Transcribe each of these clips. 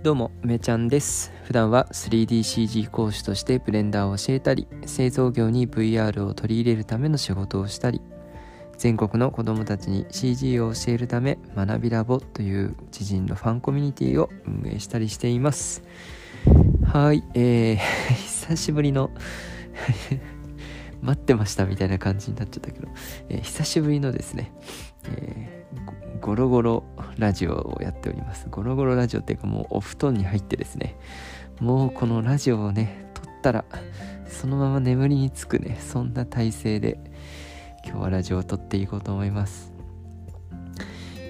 どうも、めちゃんです。普段は 3DCG 講師としてブレンダーを教えたり、製造業に VR を取り入れるための仕事をしたり、全国の子どもたちに CG を教えるため、学びラボという知人のファンコミュニティを運営したりしています。はい、えー、久しぶりの 待ってましたみたいな感じになっちゃったけど、えー久しぶりのですね、えーゴゴロゴロラジオをやっております。ゴロゴロラジオっていうかもうお布団に入ってですね、もうこのラジオをね、撮ったら、そのまま眠りにつくね、そんな体勢で、今日はラジオを撮っていこうと思います。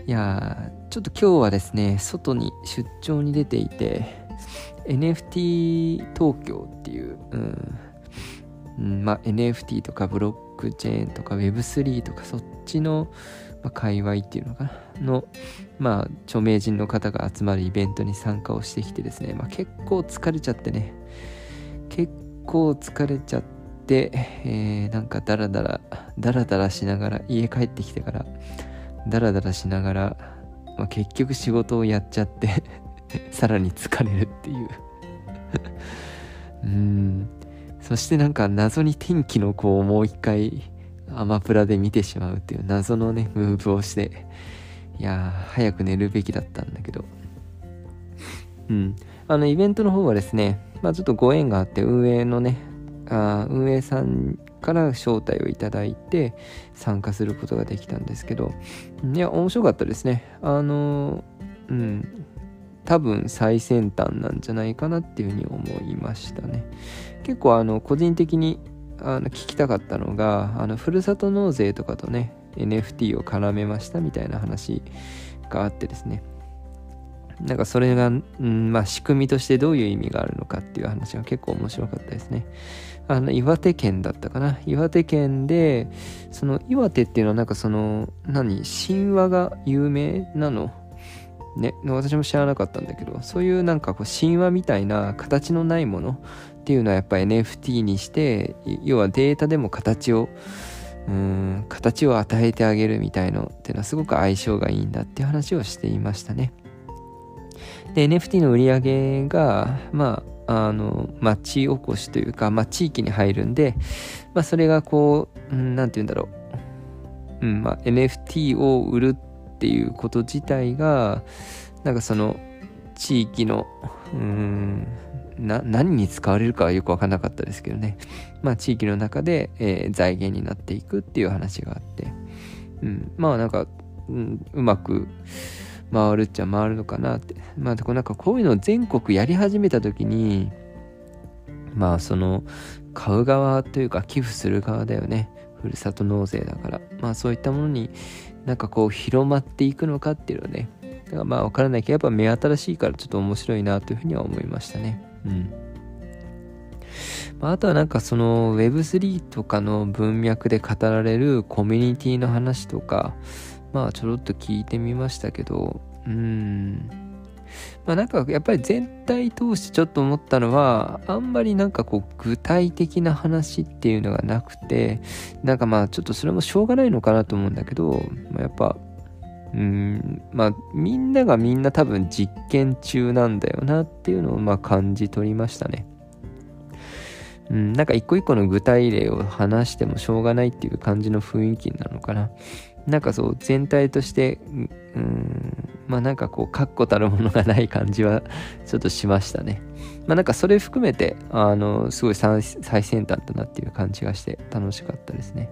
いやー、ちょっと今日はですね、外に出張に出ていて、NFT 東京っていう、うん、まあ、NFT とかブロックチェーンとか Web3 とかそっちの、まあ、界隈っていうのかなの、まあ、著名人の方が集まるイベントに参加をしてきてですね、まあ、結構疲れちゃってね。結構疲れちゃって、えーなんかダラダラダラダラしながら家帰ってきてからダラダラしながら、まあ、結局仕事をやっちゃって さらに疲れるっていう。うん。そしてなんか謎に天気の子をもう一回アマプラで見てしまうっていう謎のねムーブをしていやー早く寝るべきだったんだけど。うん。あのイベントの方はですねまあちょっとご縁があって運営のねあー運営さんから招待をいただいて参加することができたんですけど。いや面白かったですね。あのーうん多分最先端なんじゃないかなっていうふうに思いましたね。結構あの個人的にあの聞きたかったのがあのふるさと納税とかとね NFT を絡めましたみたいな話があってですね。なんかそれが、うんまあ、仕組みとしてどういう意味があるのかっていう話が結構面白かったですね。あの岩手県だったかな。岩手県でその岩手っていうのはなんかその何？神話が有名なの？ね、私も知らなかったんだけどそういうなんかこう神話みたいな形のないものっていうのはやっぱ NFT にして要はデータでも形をうん形を与えてあげるみたいのっていうのはすごく相性がいいんだっていう話をしていましたね。で NFT の売り上げがまああの町おこしというか、まあ、地域に入るんで、まあ、それがこう、うん、なんて言うんだろう、うんまあ、NFT を売るっていうこと自体がなんかその地域のうんな何に使われるかはよく分かんなかったですけどね。まあ地域の中で、えー財源になっていくっていう話があって、うん、まあなんか、うん、うまく回るっちゃ回るのかなって。まあでもなんかこういうのを全国やり始めた時にまあその買う側というか寄付する側だよね。ふるさと納税だから。まあそういったものになんかこう広まっていくのかっていうのね。だからまあ分からないけどやっぱ目新しいからちょっと面白いなというふうには思いましたね。うん。まあ、あとはなんかその Web3 とかの文脈で語られるコミュニティの話とかまあちょろっと聞いてみましたけどうん。まあなんかやっぱり全体通してちょっと思ったのはあんまりなんかこう具体的な話っていうのがなくてなんかまあちょっとそれもしょうがないのかなと思うんだけど、まあ、やっぱうんまあみんながみんな多分実験中なんだよなっていうのをまあ感じ取りましたね。うん、なんか一個一個の具体例を話してもしょうがないっていう感じの雰囲気なのかな。なんかそう全体として、うん、まあなんかこう確固たるものがない感じはちょっとしましたね。まあなんかそれ含めて、あの、すごい最最先端だなっていう感じがして楽しかったですね。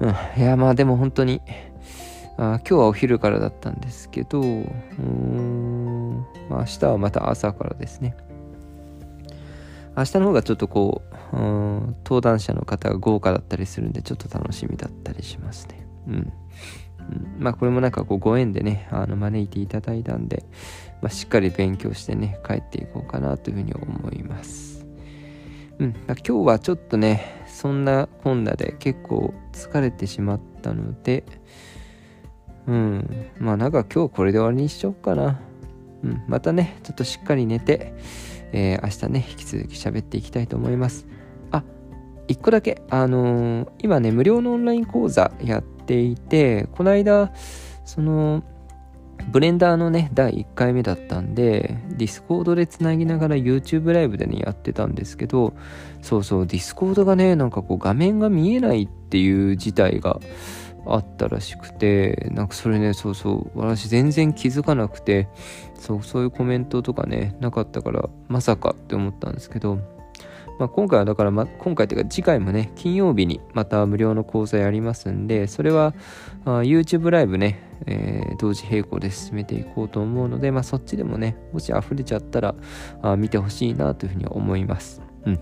うん、いやまあでも本当に、あ今日はお昼からだったんですけど、うーん、まあ明日はまた朝からですね。明日の方がちょっとこう、うん、登壇者の方が豪華だったりするんで、ちょっと楽しみだったりしますね。うん。まあこれもなんかこうご縁でね、あの招いていただいたんで、まあ、しっかり勉強してね、帰っていこうかなというふうに思います。うん、まあ今日はちょっとね、そんなこんなで結構疲れてしまったので、うん、まあなんか今日これで終わりにしようかな。うん、またね、ちょっとしっかり寝て、えー明日ね、引き続き喋っていきたいと思います。あ、一個だけ、あのー今ね、無料のオンライン講座やっていて、この間、その、ブレンダーのね、第1回目だったんで、ディスコードでつなぎながら YouTube ライブでね、やってたんですけど、そうそう、ディスコードがね、なんかこう画面が見えないっていう事態があったらしくて、なんかそれね、そうそう、私全然気づかなくて、そう、そういうコメントとかね、なかったから、まさかって思ったんですけど、まあ、今回はだから、ま、今回というか次回もね、金曜日にまた無料の講座やりますんで、それはあ YouTube ライブね、えー、同時並行で進めていこうと思うので、まあ、そっちでもね、もし溢れちゃったらあ見てほしいなというふうに思います。うん。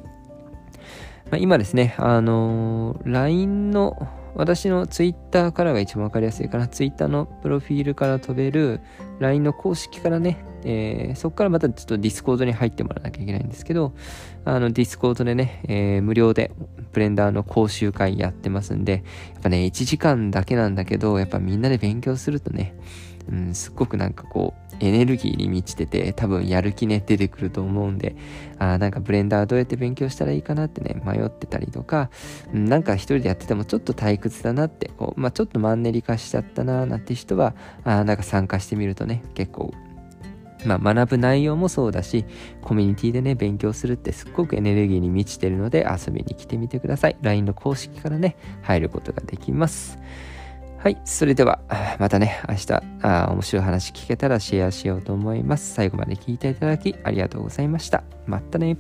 まあ、今ですね、あのー、LINE の私の Twitter からが一番わかりやすいかな。Twitter のプロフィールから飛べる LINE の公式からね、えー、そこからまたちょっと Discord に入ってもらわなきゃいけないんですけど、あの Discord でね、えー、無料でブレンダーの講習会やってますんで、やっぱね、1時間だけなんだけど、やっぱみんなで勉強するとね、うん、すっごくなんかこう、エネルギーに満ちてて、多分やる気ね出てくると思うんで、あなんかブレンダーどうやって勉強したらいいかなってね、迷ってたりとか、なんか一人でやっててもちょっと退屈だなって、こう、まあ、ちょっとマンネリ化しちゃったななんて人は、あなんか参加してみるとね、結構まあ、学ぶ内容もそうだし、コミュニティでね、勉強するってすっごくエネルギーに満ちてるので遊びに来てみてください。LINE の公式からね、入ることができます。はい。それでは、またね、明日、あ面白い話聞けたらシェアしようと思います。最後まで聞いていただきありがとうございました。またね。